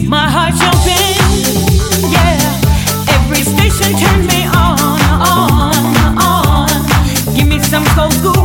keep my heart jumping. Yeah, every station turn me on, on, on. Give me some soul food.